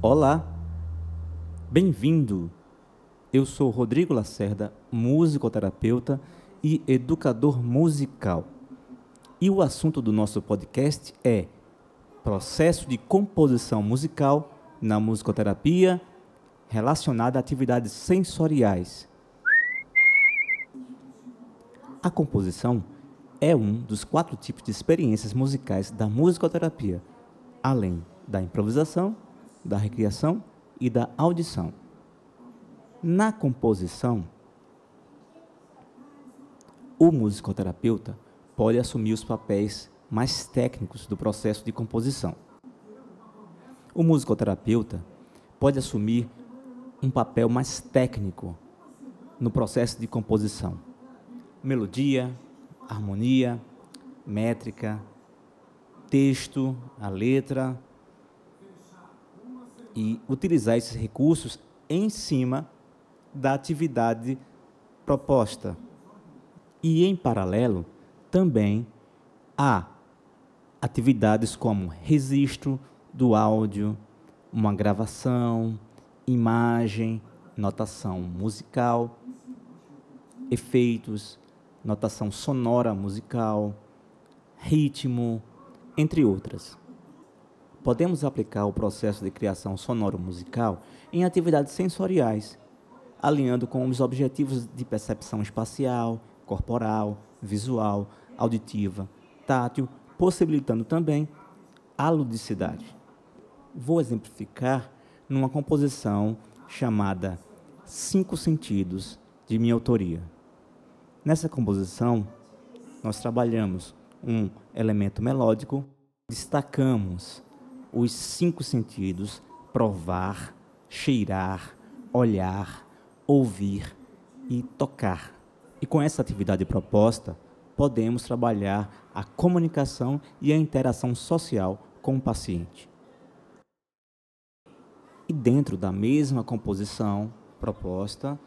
Olá, bem-vindo. Eu sou Rodrigo Lacerda, musicoterapeuta e educador musical. E o assunto do nosso podcast é processo de composição musical na musicoterapia relacionada a atividades sensoriais. A composição é um dos quatro tipos de experiências musicais da musicoterapia, além da improvisação da recriação e da audição. Na composição, o musicoterapeuta pode assumir os papéis mais técnicos do processo de composição. O musicoterapeuta pode assumir um papel mais técnico no processo de composição. Melodia, harmonia, métrica, texto, a letra, e utilizar esses recursos em cima da atividade proposta. E em paralelo, também há atividades como registro do áudio, uma gravação, imagem, notação musical, efeitos, notação sonora musical, ritmo, entre outras podemos aplicar o processo de criação sonoro-musical em atividades sensoriais, alinhando com os objetivos de percepção espacial, corporal, visual, auditiva, tátil, possibilitando também a ludicidade. Vou exemplificar numa composição chamada Cinco Sentidos, de minha autoria. Nessa composição, nós trabalhamos um elemento melódico, destacamos os cinco sentidos: provar, cheirar, olhar, ouvir e tocar. E com essa atividade proposta, podemos trabalhar a comunicação e a interação social com o paciente. E dentro da mesma composição proposta,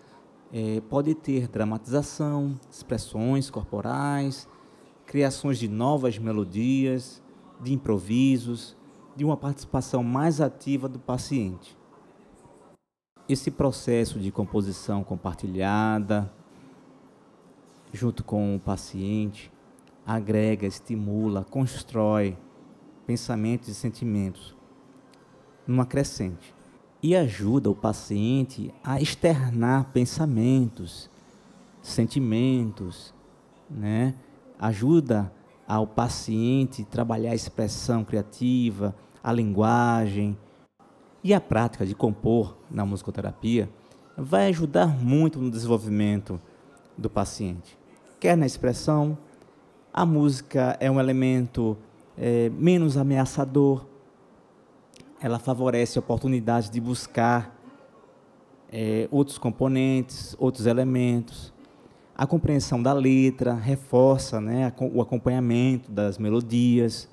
é, pode ter dramatização, expressões corporais, criações de novas melodias, de improvisos, de uma participação mais ativa do paciente. Esse processo de composição compartilhada, junto com o paciente, agrega, estimula, constrói pensamentos e sentimentos numa crescente e ajuda o paciente a externar pensamentos, sentimentos, né? Ajuda ao paciente trabalhar a expressão criativa, a linguagem. E a prática de compor na musicoterapia vai ajudar muito no desenvolvimento do paciente. Quer na expressão, a música é um elemento é, menos ameaçador, ela favorece a oportunidade de buscar é, outros componentes, outros elementos. A compreensão da letra reforça né, o acompanhamento das melodias.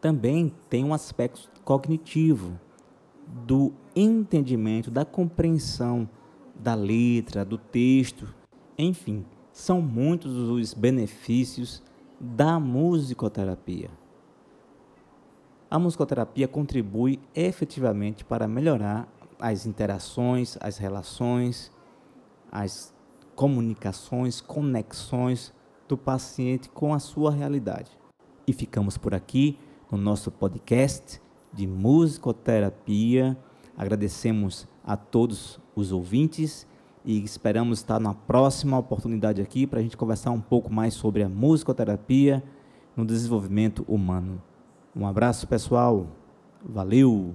Também tem um aspecto cognitivo do entendimento, da compreensão da letra, do texto. Enfim, são muitos os benefícios da musicoterapia. A musicoterapia contribui efetivamente para melhorar as interações, as relações, as comunicações, conexões do paciente com a sua realidade. E ficamos por aqui no nosso podcast de musicoterapia. Agradecemos a todos os ouvintes e esperamos estar na próxima oportunidade aqui para a gente conversar um pouco mais sobre a musicoterapia no desenvolvimento humano. Um abraço, pessoal. Valeu!